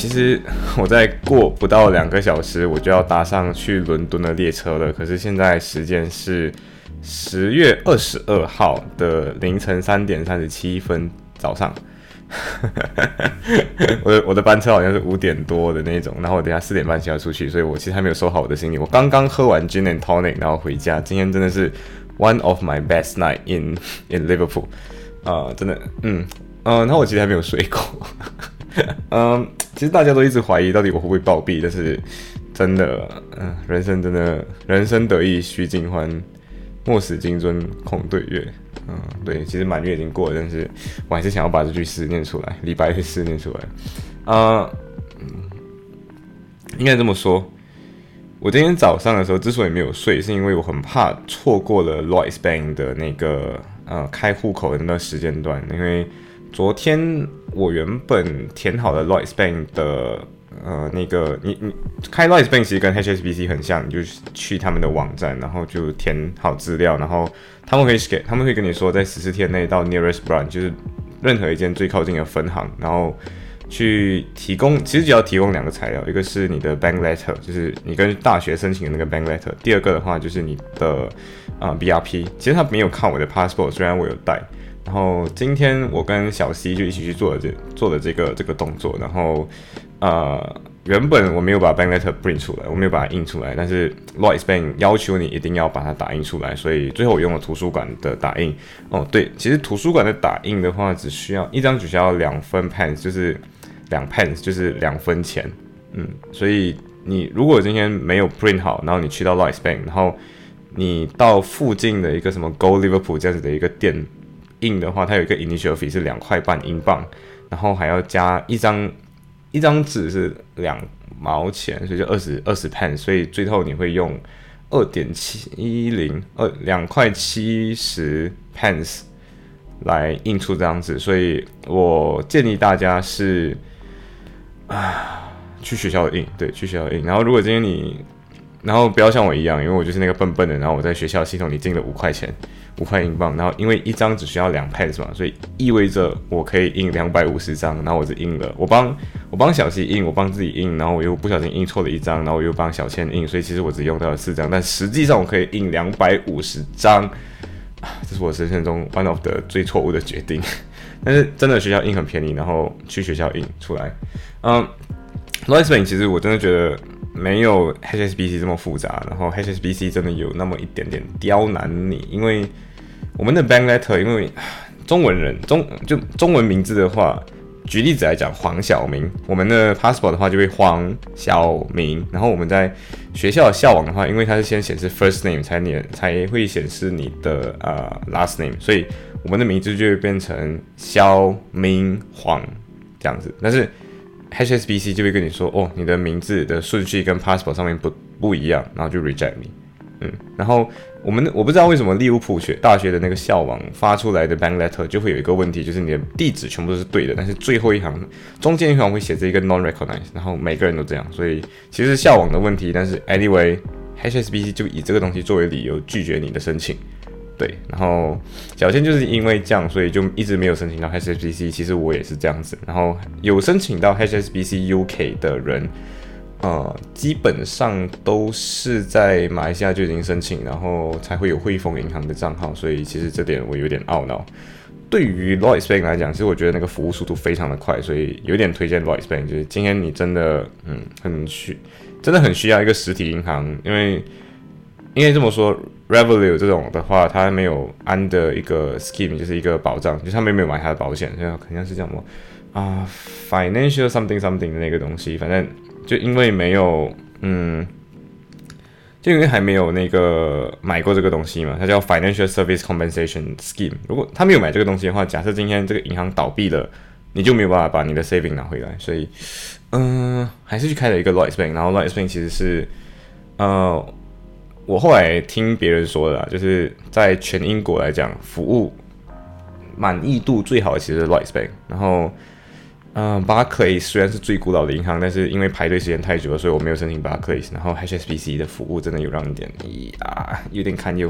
其实我在过不到两个小时，我就要搭上去伦敦的列车了。可是现在时间是十月二十二号的凌晨三点三十七分早上。我的我的班车好像是五点多的那种，然后我等下四点半就要出去，所以我其实还没有收好我的行李。我刚刚喝完 gin and tonic，然后回家。今天真的是 one of my best night in in Liverpool 啊，真的，嗯嗯，然后我其实还没有睡过。嗯，其实大家都一直怀疑到底我会不会暴毙，但是真的，嗯，人生真的，人生得意须尽欢，莫使金樽空对月。嗯，对，其实满月已经过了，但是我还是想要把这句诗念出来，李白的诗念出来。啊，嗯应该这么说，我今天早上的时候之所以没有睡，是因为我很怕错过了 Lloyds Bank 的那个呃开户口的那段时间段，因为。昨天我原本填好了 Lloyds Bank 的呃那个，你你开 Lloyds Bank 其实跟 HSBC 很像，你就去他们的网站，然后就填好资料，然后他们会给他们会跟你说，在十四天内到 nearest branch，就是任何一间最靠近的分行，然后去提供，其实只要提供两个材料，一个是你的 bank letter，就是你跟大学申请的那个 bank letter，第二个的话就是你的啊 BRP，其实他没有看我的 passport，虽然我有带。然后今天我跟小 C 就一起去做了这做的这个这个动作，然后呃原本我没有把 bank letter print 出来，我没有把它印出来，但是 Lloyds Bank 要求你一定要把它打印出来，所以最后我用了图书馆的打印。哦，对，其实图书馆的打印的话，只需要一张只需要两分 pence，就是两 pence，就是两分钱。嗯，所以你如果今天没有 print 好，然后你去到 Lloyds Bank，然后你到附近的一个什么 Go Liverpool 这样子的一个店。印的话，它有一个 initial fee 是两块半英镑，然后还要加一张一张纸是两毛钱，所以就二十二十 pen，所以最后你会用二点七一零二两块七十 pence 来印出这张纸，所以我建议大家是啊去学校印，对，去学校印。然后如果今天你，然后不要像我一样，因为我就是那个笨笨的，然后我在学校系统里进了五块钱。五块英镑，然后因为一张只需要两 pence 嘛，所以意味着我可以印两百五十张，然后我只印了，我帮我帮小七印，我帮自己印，然后我又不小心印错了一张，然后我又帮小倩印，所以其实我只用到了四张，但实际上我可以印两百五十张，这是我人生中 one of 的最错误的决定。但是真的学校印很便宜，然后去学校印出来，嗯，Lloyds Bank 其实我真的觉得。没有 HSBC 这么复杂，然后 HSBC 真的有那么一点点刁难你，因为我们的 bank letter，因为中文人中就中文名字的话，举例子来讲，黄晓明，我们的 passport 的话就会黄晓明，然后我们在学校的校网的话，因为它是先显示 first name 才你才会显示你的呃 last name，所以我们的名字就会变成肖明黄这样子，但是。HSBC 就会跟你说，哦，你的名字的顺序跟 passport 上面不不一样，然后就 reject 你。嗯，然后我们我不知道为什么利物浦学大学的那个校网发出来的 bank letter 就会有一个问题，就是你的地址全部都是对的，但是最后一行中间一行会写着一个 non recognized，然后每个人都这样，所以其实校网的问题。但是 anyway，HSBC 就以这个东西作为理由拒绝你的申请。对，然后小千就是因为这样，所以就一直没有申请到 HSBC。其实我也是这样子，然后有申请到 HSBC UK 的人，呃，基本上都是在马来西亚就已经申请，然后才会有汇丰银行的账号。所以其实这点我有点懊恼。对于 l o y s Bank 来讲，其实我觉得那个服务速度非常的快，所以有点推荐 l o y s Bank。就是今天你真的，嗯，很需，真的很需要一个实体银行，因为。因为这么说，Revolut 这种的话，它没有安的一个 scheme，就是一个保障，就是他们没有买它的保险，这样肯定是这样么啊，financial something something 的那个东西，反正就因为没有，嗯，就因为还没有那个买过这个东西嘛，它叫 financial service compensation scheme。如果他没有买这个东西的话，假设今天这个银行倒闭了，你就没有办法把你的 saving 拿回来，所以，嗯，还是去开了一个 rights bank，然后 rights bank 其实是，呃。我后来听别人说的，就是在全英国来讲，服务满意度最好的其实是 Lloyds Bank，然后。嗯，巴克利虽然是最古老的银行，但是因为排队时间太久了，所以我没有申请巴克利。然后 HSBC 的服务真的有让一点啊，有点堪忧。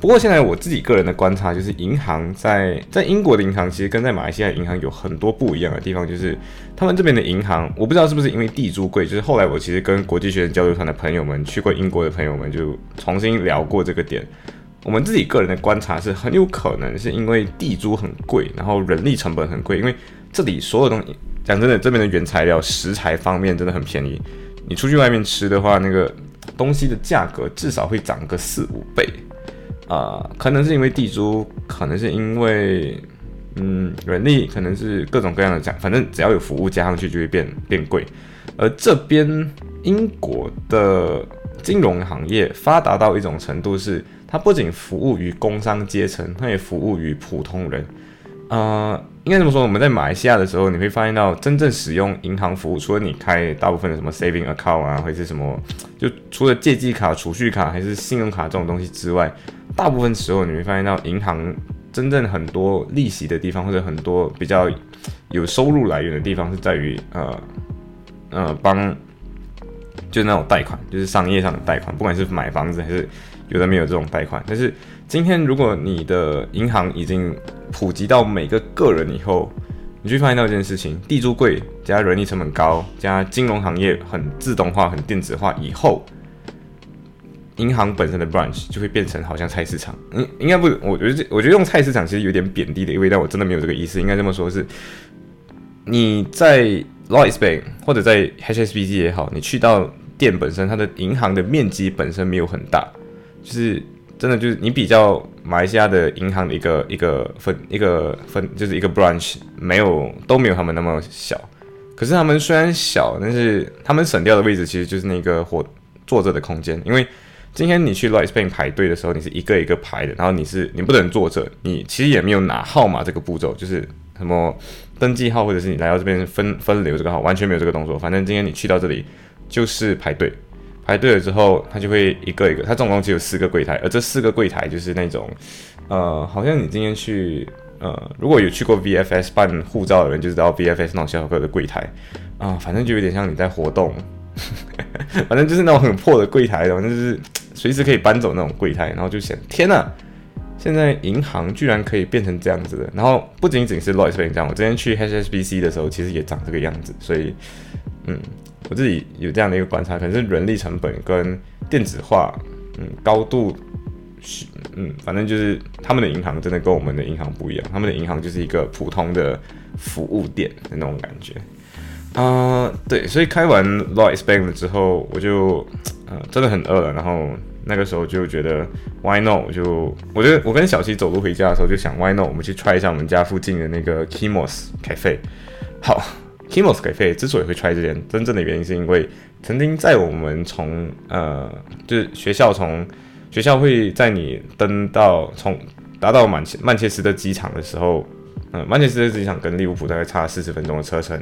不过现在我自己个人的观察就是，银行在在英国的银行其实跟在马来西亚银行有很多不一样的地方，就是他们这边的银行，我不知道是不是因为地租贵，就是后来我其实跟国际学生交流团的朋友们去过英国的朋友们就重新聊过这个点。我们自己个人的观察是很有可能是因为地租很贵，然后人力成本很贵，因为。这里所有东西，讲真的，这边的原材料、食材方面真的很便宜。你出去外面吃的话，那个东西的价格至少会涨个四五倍啊！可能是因为地租，可能是因为嗯人力，可能是各种各样的价，反正只要有服务加上去就会变变贵。而这边英国的金融行业发达到一种程度，是它不仅服务于工商阶层，它也服务于普通人。呃，应该这么说，我们在马来西亚的时候，你会发现到真正使用银行服务，除了你开大部分的什么 saving account 啊，或者是什么，就除了借记卡、储蓄卡还是信用卡这种东西之外，大部分时候你会发现到银行真正很多利息的地方，或者很多比较有收入来源的地方，是在于呃呃帮，就是那种贷款，就是商业上的贷款，不管是买房子还是有的没有这种贷款，但是。今天，如果你的银行已经普及到每个个人以后，你就发现到一件事情：地租贵，加人力成本高，加金融行业很自动化、很电子化以后，银行本身的 branch 就会变成好像菜市场。嗯，应该不，我觉得我觉得用菜市场其实有点贬低的意味，但我真的没有这个意思。应该这么说，是你在 Lloyds Bank 或者在 HSBC 也好，你去到店本身，它的银行的面积本身没有很大，就是。真的就是你比较马来西亚的银行的一个一个分一个分就是一个 branch 没有都没有他们那么小，可是他们虽然小，但是他们省掉的位置其实就是那个或坐着的空间。因为今天你去 Lloyds Bank 排队的时候，你是一个一个排的，然后你是你不能坐着，你其实也没有拿号码这个步骤，就是什么登记号或者是你来到这边分分流这个号，完全没有这个动作。反正今天你去到这里就是排队。排队了之后，他就会一个一个，他总共只有四个柜台，而这四个柜台就是那种，呃，好像你今天去，呃，如果有去过 VFS 办护照的人就知道 VFS 那种小小个的柜台，啊，反正就有点像你在活动，反正就是那种很破的柜台，反正就是随时可以搬走那种柜台，然后就想，天呐，现在银行居然可以变成这样子的，然后不仅仅是 Lloyds 这样，我之前去 HSBC 的时候，其实也长这个样子，所以，嗯。我自己有这样的一个观察，可能是人力成本跟电子化，嗯，高度，嗯，反正就是他们的银行真的跟我们的银行不一样，他们的银行就是一个普通的服务店的那种感觉，啊，对，所以开完 l o i s Bank 之后，我就，呃，真的很饿了，然后那个时候就觉得 Why not？就我觉得我跟小七走路回家的时候就想 Why not？我们去 try 一下我们家附近的那个 Kimos Cafe，好。Kimos 给费之所以会出来这间，真正的原因是因为曾经在我们从呃，就是学校从学校会在你登到从达到曼切曼切斯特机场的时候，嗯，曼切斯特机场跟利物浦大概差四十分钟的车程，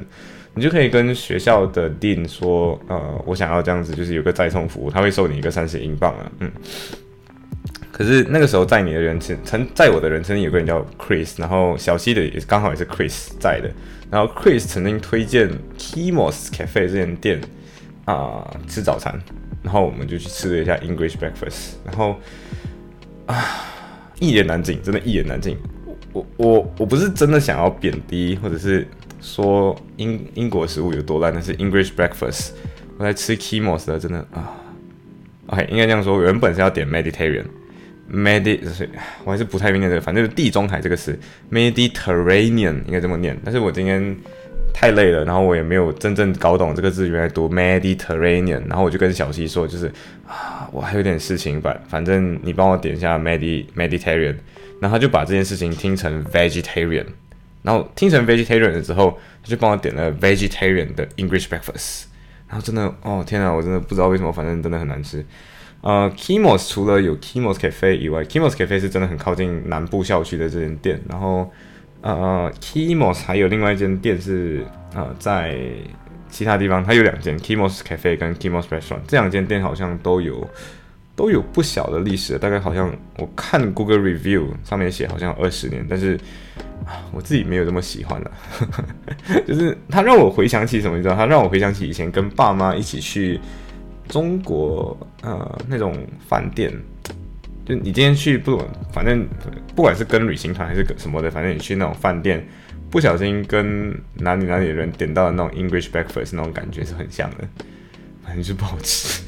你就可以跟学校的 Dean 说，呃，我想要这样子，就是有个再送服务，他会收你一个三十英镑啊，嗯。可是那个时候在你的人称曾在我的人称有个人叫 Chris，然后小西的也刚好也是 Chris 在的。然后 Chris 曾经推荐 Kimos Cafe 这间店啊吃早餐，然后我们就去吃了一下 English breakfast，然后啊一言难尽，真的，一言难尽。我我我不是真的想要贬低或者是说英英国食物有多烂，但是 English breakfast 我在吃 Kimos 的真的啊，OK 应该这样说，原本是要点 Mediterranean。Medi，我还是不太会念这个，反正地中海这个词，Mediterranean 应该这么念。但是我今天太累了，然后我也没有真正搞懂这个字原来读 Mediterranean，然后我就跟小西说，就是啊，我还有点事情，反反正你帮我点一下 Medi Mediterranean，然后他就把这件事情听成 Vegetarian，然后听成 Vegetarian 了之后，他就帮我点了 Vegetarian 的 English breakfast，然后真的，哦天啊，我真的不知道为什么，反正真的很难吃。呃，Kimos 除了有 Kimos Cafe 以外，Kimos Cafe 是真的很靠近南部校区的这间店。然后，呃，Kimos 还有另外一间店是呃在其他地方，它有两间 Kimos Cafe 跟 Kimos Restaurant，这两间店好像都有都有不小的历史，大概好像我看 Google Review 上面写好像二十年，但是啊，我自己没有这么喜欢的，就是它让我回想起什么，你知道？它让我回想起以前跟爸妈一起去中国呃那种饭店，就你今天去不，反正不管是跟旅行团还是什么的，反正你去那种饭店。不小心跟哪里哪里的人点到的那种 English breakfast 那种感觉是很像的，反正就不好吃。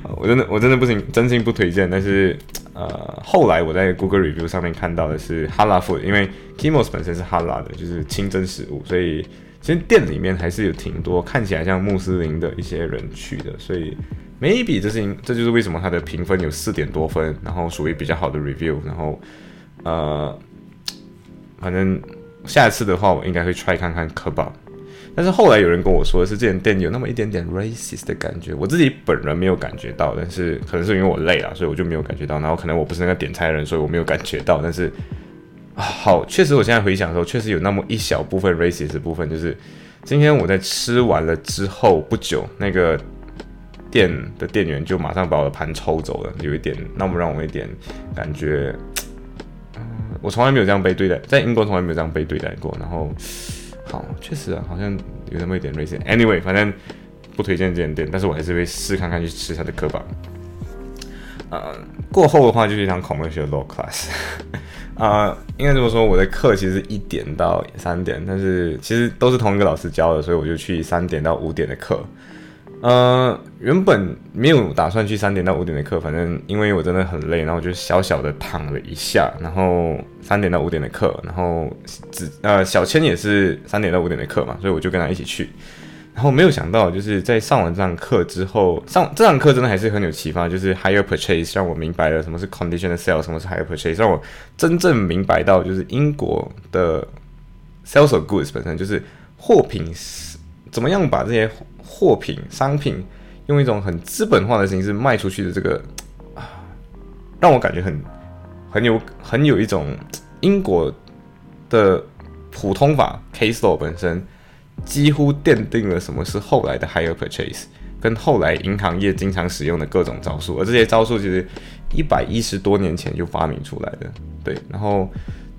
我真的我真的不行，真心不推荐。但是呃，后来我在 Google review 上面看到的是 Hala food，因为 Kimos 本身是 Halal 的，就是清真食物，所以其实店里面还是有挺多看起来像穆斯林的一些人去的。所以 maybe 这是这就是为什么它的评分有四点多分，然后属于比较好的 review，然后呃。反正下一次的话，我应该会 try 看看 kebab。但是后来有人跟我说的是，这间店有那么一点点 racist 的感觉。我自己本人没有感觉到，但是可能是因为我累了，所以我就没有感觉到。然后可能我不是那个点菜人，所以我没有感觉到。但是好，确实我现在回想的时候，确实有那么一小部分 racist 部分，就是今天我在吃完了之后不久，那个店的店员就马上把我的盘抽走了，有一点，那么让我一点感觉。我从来没有这样被对待，在英国从来没有这样被对待过。然后，好，确实啊，好像有那么一点 racist。Anyway，反正不推荐这间店，但是我还是会试看看去吃它的课吧。呃，过后的话就是一堂 commercial law class。啊，应该这么说，我的课其实一点到三点，但是其实都是同一个老师教的，所以我就去三点到五点的课。呃，原本没有打算去三点到五点的课，反正因为我真的很累，然后我就小小的躺了一下，然后三点到五点的课，然后只呃小千也是三点到五点的课嘛，所以我就跟他一起去，然后没有想到就是在上完这堂课之后，上这堂课真的还是很有启发，就是 higher purchase 让我明白了什么是 conditional sale，什么是 higher purchase，让我真正明白到就是英国的 sales of goods 本身就是货品怎么样把这些。货品、商品用一种很资本化的形式卖出去的这个啊，让我感觉很很有很有一种英国的普通法 case law 本身几乎奠定了什么是后来的 higher purchase，跟后来银行业经常使用的各种招数，而这些招数其实一百一十多年前就发明出来的。对，然后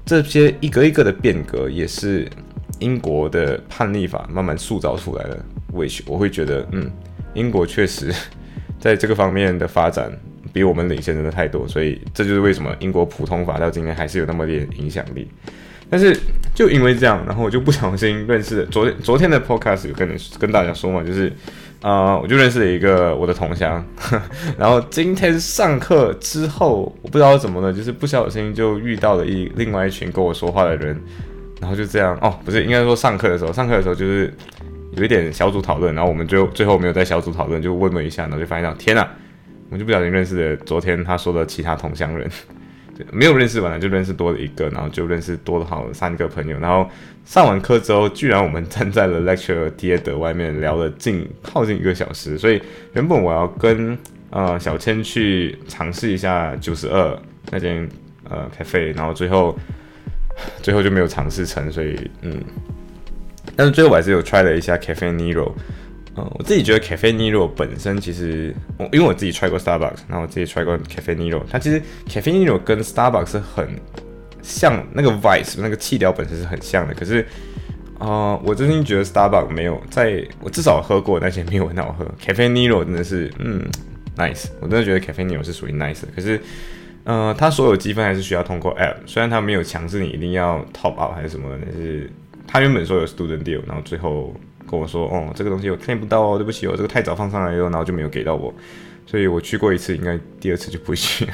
这些一个一个的变革也是英国的判例法慢慢塑造出来的。which 我会觉得，嗯，英国确实在这个方面的发展比我们领先真的太多，所以这就是为什么英国普通法到今天还是有那么点影响力。但是就因为这样，然后我就不小心认识了。昨天昨天的 podcast 有跟跟大家说嘛，就是啊，我就认识了一个我的同乡。然后今天上课之后，我不知道怎么了，就是不小心就遇到了一另外一群跟我说话的人，然后就这样哦，不是应该说上课的时候，上课的时候就是。有一点小组讨论，然后我们就最后没有在小组讨论，就问了一下，然后就发现到天呐，我就不小心认识了昨天他说的其他同乡人，没有认识完了就认识多了一个，然后就认识多了好三个朋友，然后上完课之后，居然我们站在了 lecture theater 外面聊了近靠近一个小时，所以原本我要跟呃小千去尝试一下九十二那间呃 cafe，然后最后最后就没有尝试成，所以嗯。但是最后我还是有 try 了一下 Cafe Nero，嗯，我自己觉得 Cafe Nero 本身其实，我因为我自己 try 过 Starbucks，然后我自己 try 过 Cafe Nero，它其实 Cafe Nero 跟 Starbucks 是很像，那个 vice，那个气调本身是很像的。可是，啊，我真心觉得 Starbucks 没有，在我至少喝过那些没有很好喝。Cafe Nero 真的是，嗯，nice，我真的觉得 Cafe Nero 是属于 nice。可是，呃，它所有积分还是需要通过 app，虽然它没有强制你一定要 top up 还是什么，但是。他原本说有 student deal，然后最后跟我说，哦，这个东西我看不到哦，对不起哦，这个太早放上来了，然后就没有给到我，所以我去过一次，应该第二次就不会去。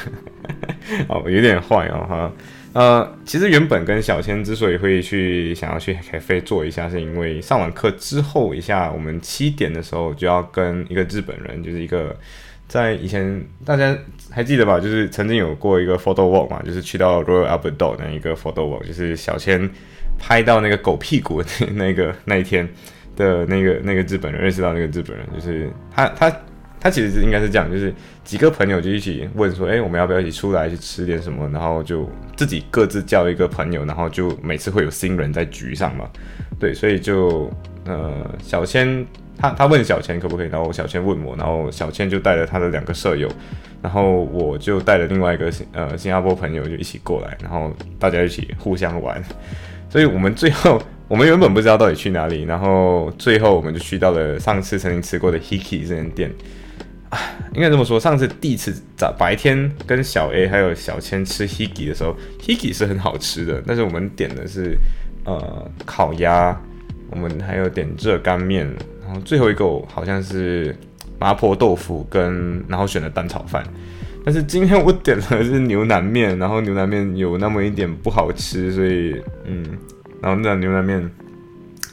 哦，有点坏哦，哈，呃，其实原本跟小千之所以会去想要去 cafe 做一下，是因为上完课之后一下，我们七点的时候就要跟一个日本人，就是一个在以前大家还记得吧，就是曾经有过一个 photo walk 嘛，就是去到 Royal Albert Dock 那一个 photo walk，就是小千。拍到那个狗屁股的那个那一天的那个那个日本人认识到那个日本人，就是他他他其实是应该是这样，就是几个朋友就一起问说，哎，我们要不要一起出来去吃点什么？然后就自己各自叫一个朋友，然后就每次会有新人在局上嘛，对，所以就呃小千他他问小千可不可以，然后小千问我，然后小千就带了他的两个舍友，然后我就带了另外一个呃新加坡朋友就一起过来，然后大家一起互相玩，所以我们最后我们原本不知道到底去哪里，然后最后我们就去到了上次曾经吃过的 Hiki 这间店。应该这么说，上次第一次早白天跟小 A 还有小千吃 Hiki 的时候，Hiki 是很好吃的，但是我们点的是呃烤鸭，我们还有点热干面，然后最后一个好像是麻婆豆腐跟然后选了蛋炒饭，但是今天我点的是牛腩面，然后牛腩面有那么一点不好吃，所以嗯，然后那牛腩面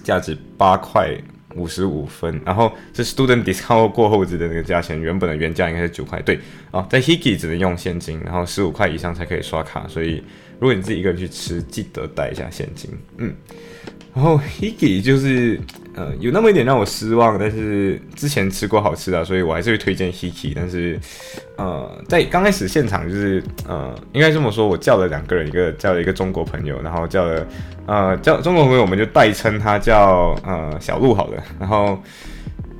价值八块。五十五分，然后是 student discount 过后值的那个价钱，原本的原价应该是九块。对，哦，在 Hiki 只能用现金，然后十五块以上才可以刷卡，所以如果你自己一个人去吃，记得带一下现金。嗯，然后 Hiki 就是。呃，有那么一点让我失望，但是之前吃过好吃的，所以我还是会推荐 Hiki。但是，呃，在刚开始现场就是，呃，应该这么说，我叫了两个人，一个叫了一个中国朋友，然后叫了，呃，叫中国朋友，我们就代称他叫呃小鹿好了。然后，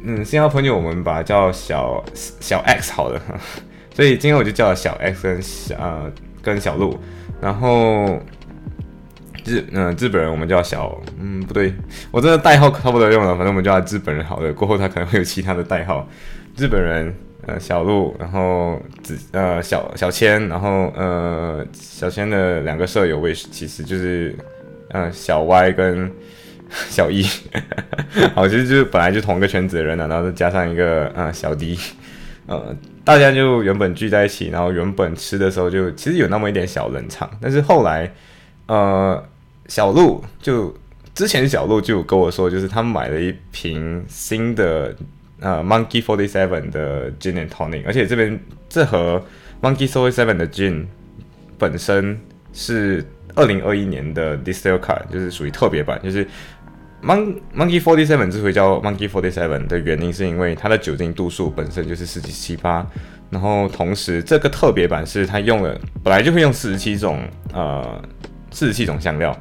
嗯，新加坡朋友我们把他叫小小 X 好了。所以今天我就叫了小 X 跟小呃跟小鹿，然后。日嗯，日本人我们叫小嗯不对，我这个代号差不多用了，反正我们叫他日本人好了。过后他可能会有其他的代号，日本人呃小鹿，然后子呃小小千，然后呃小千的两个舍友位其实就是呃小 Y 跟 小 E，好，其实就是本来就同一个圈子的人啊，然后再加上一个呃小 D，呃大家就原本聚在一起，然后原本吃的时候就其实有那么一点小冷场，但是后来呃。小鹿就之前小鹿就跟我说，就是他买了一瓶新的呃 Monkey Forty Seven 的 Gin and Tonic，而且这边这盒 Monkey Forty Seven 的 Gin 本身是二零二一年的 Distill Card，就是属于特别版。就是 Mon Monkey Forty Seven 之所以叫 Monkey Forty Seven 的原因，是因为它的酒精度数本身就是四十七八，然后同时这个特别版是它用了本来就会用四十七种呃四十七种香料。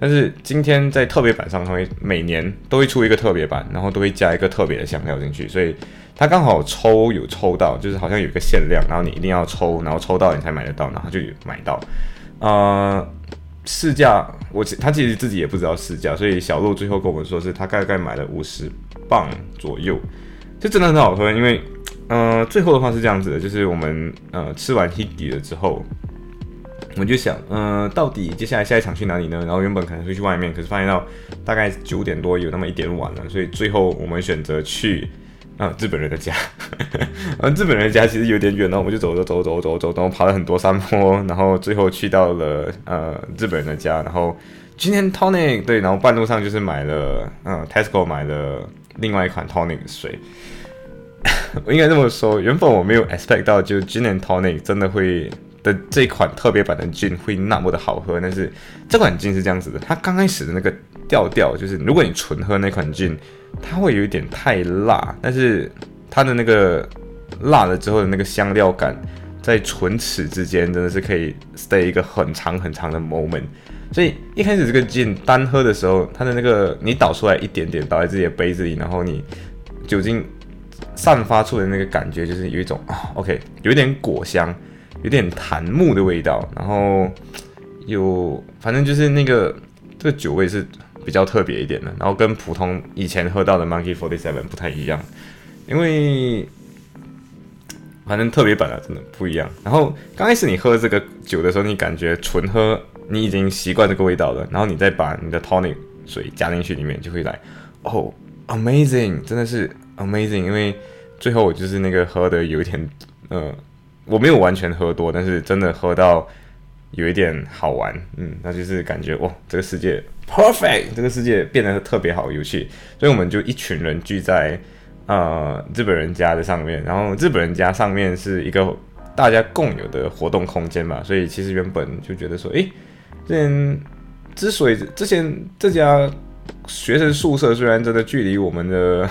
但是今天在特别版上，它会每年都会出一个特别版，然后都会加一个特别的香料进去，所以它刚好抽有抽到，就是好像有一个限量，然后你一定要抽，然后抽到你才买得到，然后就买到。呃，市价我他其实自己也不知道市价，所以小鹿最后跟我们说是他大概买了五十磅左右，这真的很好喝，因为呃最后的话是这样子的，就是我们呃吃完 Hiki 了之后。我们就想，嗯，到底接下来下一场去哪里呢？然后原本可能会去外面，可是发现到大概九点多有那么一点晚了，所以最后我们选择去 啊日本人的家。日本人的家其实有点远，然后我们就走走走走走走，然后爬了很多山坡，然后最后去到了呃日本人的家。然后今天 tonic 对，然后半路上就是买了嗯 Tesco 买了另外一款 tonic 水。我 应该这么说，原本我没有 expect 到就今年 tonic 真的会。的这款特别版的 gin 会那么的好喝，但是这款 gin 是这样子的，它刚开始的那个调调就是，如果你纯喝那款 gin，它会有一点太辣，但是它的那个辣了之后的那个香料感，在唇齿之间真的是可以 stay 一个很长很长的 moment。所以一开始这个 gin 单喝的时候，它的那个你倒出来一点点倒在自己的杯子里，然后你酒精散发出的那个感觉，就是有一种啊 OK，有一点果香。有点檀木的味道，然后有反正就是那个这个酒味是比较特别一点的，然后跟普通以前喝到的 Monkey Forty Seven 不太一样，因为反正特别版的真的不一样。然后刚开始你喝这个酒的时候，你感觉纯喝你已经习惯这个味道了，然后你再把你的 tonic 水加进去里面，就会来哦，amazing，真的是 amazing，因为最后我就是那个喝的有一点呃。我没有完全喝多，但是真的喝到有一点好玩，嗯，那就是感觉哇，这个世界 perfect，这个世界变得特别好有趣，所以我们就一群人聚在呃日本人家的上面，然后日本人家上面是一个大家共有的活动空间嘛，所以其实原本就觉得说，诶，之前之所以之前这家学生宿舍虽然真的距离我们的。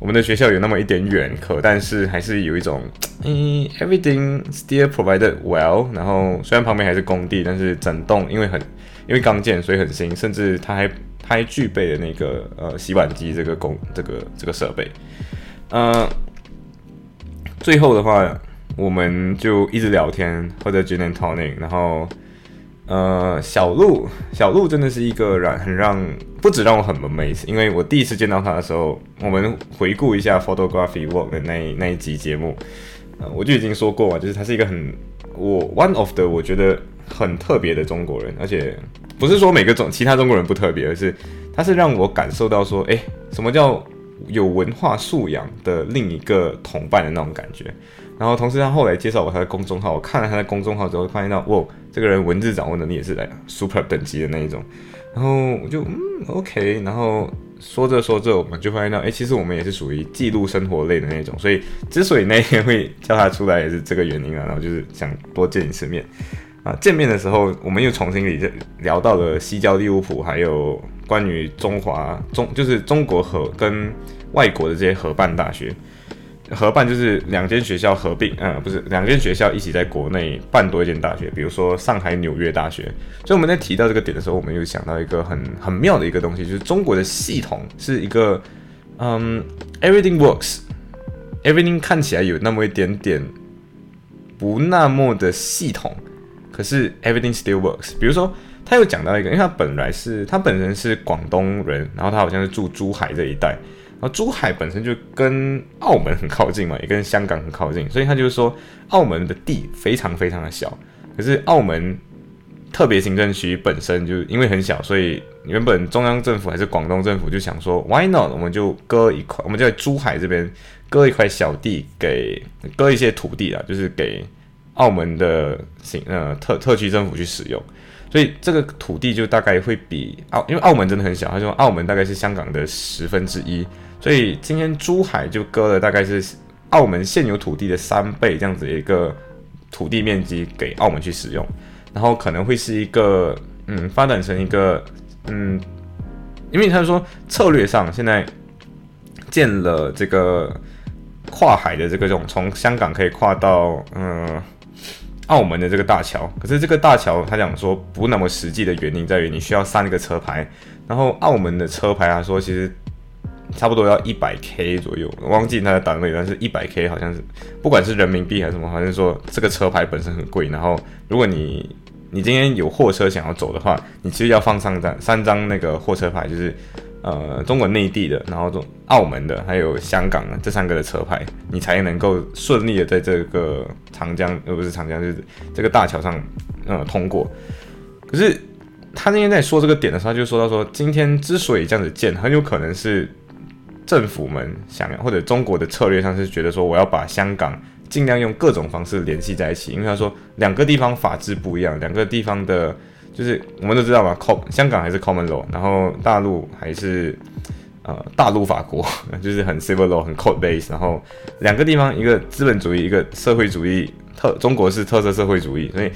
我们的学校有那么一点远，可但是还是有一种，嗯，everything still provided well。然后虽然旁边还是工地，但是整栋因为很因为刚建，所以很新，甚至它还它还具备了那个呃洗碗机这个工这个这个设备。呃，最后的话，我们就一直聊天，或者 gin and tonic，然后呃，小鹿小鹿真的是一个让很让不止让我很 AMAZ 因为我第一次见到他的时候，我们回顾一下 photography work 的那那一集节目，呃，我就已经说过嘛，就是他是一个很我 one of the 我觉得。很特别的中国人，而且不是说每个中其他中国人不特别，而是他是让我感受到说，哎，什么叫有文化素养的另一个同伴的那种感觉。然后同时他后来介绍我他的公众号，我看了他的公众号之后，发现到，哇，这个人文字掌握能力也是来 super 等级的那一种。然后我就嗯 OK，然后说着说着，我们就发现到，哎，其实我们也是属于记录生活类的那种。所以之所以那天会叫他出来，也是这个原因啊。然后就是想多见一次面。啊，见面的时候，我们又重新聊聊到了西郊利物浦，还有关于中华中就是中国和跟外国的这些合办大学，合办就是两间学校合并，嗯，不是两间学校一起在国内办多一间大学，比如说上海纽约大学。所以我们在提到这个点的时候，我们又想到一个很很妙的一个东西，就是中国的系统是一个，嗯，everything works，everything 看起来有那么一点点不那么的系统。可是 everything still works。比如说，他又讲到一个，因为他本来是他本人是广东人，然后他好像是住珠海这一带，然后珠海本身就跟澳门很靠近嘛，也跟香港很靠近，所以他就是说，澳门的地非常非常的小。可是澳门特别行政区本身就因为很小，所以原本中央政府还是广东政府就想说，why not？我们就割一块，我们就在珠海这边割一块小地给割一些土地啊，就是给。澳门的行呃特特区政府去使用，所以这个土地就大概会比澳，因为澳门真的很小，他说澳门大概是香港的十分之一，所以今天珠海就割了大概是澳门现有土地的三倍这样子一个土地面积给澳门去使用，然后可能会是一个嗯发展成一个嗯，因为他说策略上现在建了这个跨海的这个种从香港可以跨到嗯。澳门的这个大桥，可是这个大桥他讲说不那么实际的原因在于你需要三个车牌，然后澳门的车牌他说其实差不多要一百 K 左右，忘记它的单位，但是一百 K 好像是不管是人民币还是什么，好像说这个车牌本身很贵，然后如果你你今天有货车想要走的话，你其实要放上张三张那个货车牌，就是。呃，中国内地的，然后中澳门的，还有香港的这三个的车牌，你才能够顺利的在这个长江，而不是长江，就是这个大桥上，呃，通过。可是他那天在说这个点的时候，他就说到说，今天之所以这样子建，很有可能是政府们想要，或者中国的策略上是觉得说，我要把香港尽量用各种方式联系在一起，因为他说两个地方法制不一样，两个地方的。就是我们都知道嘛，com 香港还是 common law，然后大陆还是呃大陆法国，就是很 civil law，很 code base，然后两个地方一个资本主义，一个社会主义特，中国是特色社会主义，所以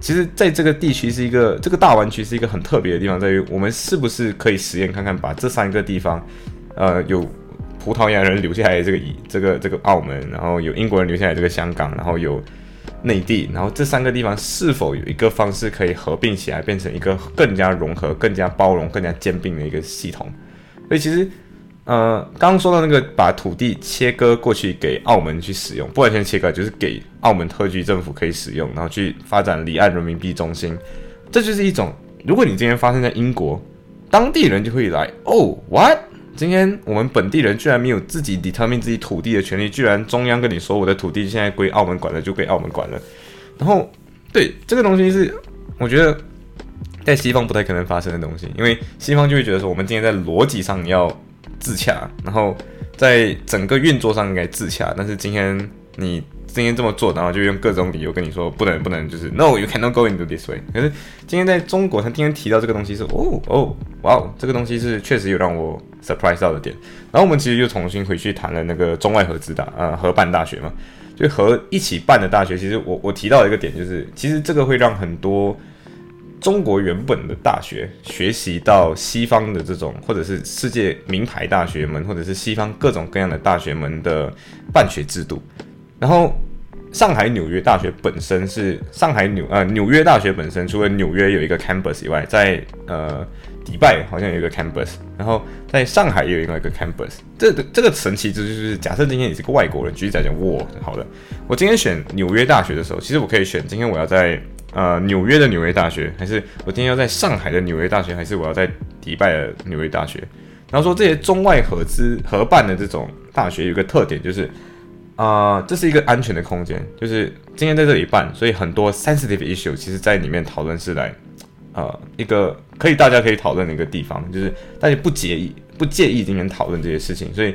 其实在这个地区是一个这个大湾区是一个很特别的地方，在于我们是不是可以实验看看，把这三个地方，呃有葡萄牙人留下来这个以这个这个澳门，然后有英国人留下来这个香港，然后有。内地，然后这三个地方是否有一个方式可以合并起来，变成一个更加融合、更加包容、更加兼并的一个系统？所以其实，呃，刚刚说到那个把土地切割过去给澳门去使用，不完全切割，就是给澳门特区政府可以使用，然后去发展离岸人民币中心，这就是一种，如果你今天发生在英国，当地人就会来，哦，what？今天我们本地人居然没有自己 determine 自己土地的权利，居然中央跟你说我的土地现在归澳门管了，就归澳门管了。然后，对这个东西是我觉得在西方不太可能发生的东西，因为西方就会觉得说我们今天在逻辑上要自洽，然后在整个运作上应该自洽，但是今天你。今天这么做，然后就用各种理由跟你说不能不能，就是 No，you cannot go into this way。可是今天在中国，他今天提到这个东西是哦哦哇哦，这个东西是确实有让我 surprise 到的点。然后我们其实又重新回去谈了那个中外合资大呃合办大学嘛，就和一起办的大学。其实我我提到一个点就是，其实这个会让很多中国原本的大学学习到西方的这种，或者是世界名牌大学们，或者是西方各种各样的大学们的办学制度。然后，上海纽约大学本身是上海纽呃纽约大学本身，除了纽约有一个 campus 以外，在呃迪拜好像有一个 campus，然后在上海也有一个 campus。这这个神奇之处就是，假设今天你是个外国人，举例来讲，我好的，我今天选纽约大学的时候，其实我可以选今天我要在呃纽约的纽约大学，还是我今天要在上海的纽约大学，还是我要在迪拜的纽约大学。然后说这些中外合资合办的这种大学有个特点就是。啊，这是一个安全的空间，就是今天在这里办，所以很多 sensitive issue 其实在里面讨论是来，呃，一个可以大家可以讨论的一个地方，就是大家不介意不介意今天讨论这些事情，所以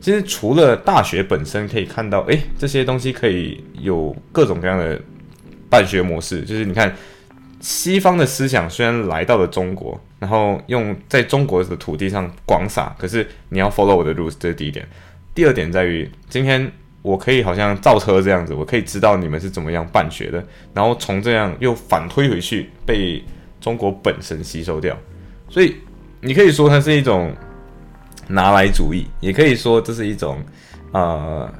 其实除了大学本身可以看到，诶，这些东西可以有各种各样的办学模式，就是你看西方的思想虽然来到了中国，然后用在中国的土地上广撒，可是你要 follow 我的 rules，这是第一点，第二点在于今天。我可以好像造车这样子，我可以知道你们是怎么样办学的，然后从这样又反推回去被中国本身吸收掉，所以你可以说它是一种拿来主义，也可以说这是一种呃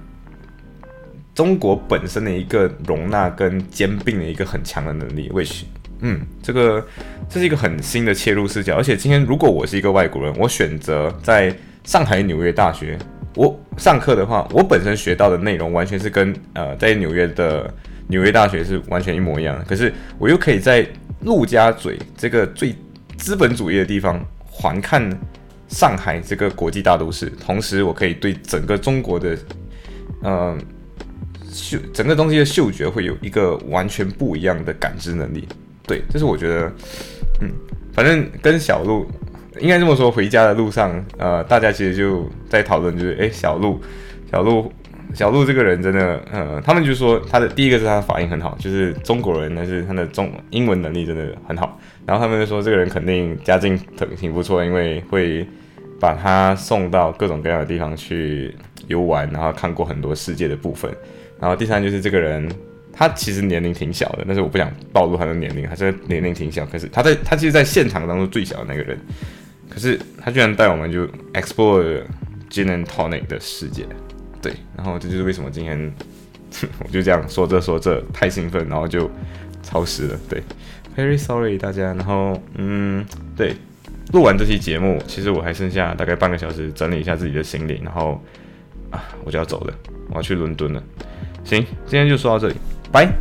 中国本身的一个容纳跟兼并的一个很强的能力。which 嗯，这个这是一个很新的切入视角，而且今天如果我是一个外国人，我选择在上海纽约大学。我上课的话，我本身学到的内容完全是跟呃在纽约的纽约大学是完全一模一样的。可是我又可以在陆家嘴这个最资本主义的地方环看上海这个国际大都市，同时我可以对整个中国的嗯嗅整个东西的嗅觉会有一个完全不一样的感知能力。对，这是我觉得嗯，反正跟小鹿。应该这么说，回家的路上，呃，大家其实就在讨论，就是，诶，小鹿，小鹿，小鹿这个人真的，呃，他们就说他的第一个是他的发音很好，就是中国人，但是他的中英文能力真的很好。然后他们就说这个人肯定家境挺挺不错，因为会把他送到各种各样的地方去游玩，然后看过很多世界的部分。然后第三就是这个人。他其实年龄挺小的，但是我不想暴露他的年龄，还是年龄挺小。可是他在他其实，在现场当中最小的那个人，可是他居然带我们就 explore gin and tonic 的世界，对。然后这就是为什么今天 我就这样说这说这太兴奋，然后就超时了。对，very sorry 大家。然后嗯，对，录完这期节目，其实我还剩下大概半个小时整理一下自己的行李，然后啊，我就要走了，我要去伦敦了。行，今天就说到这里。拜。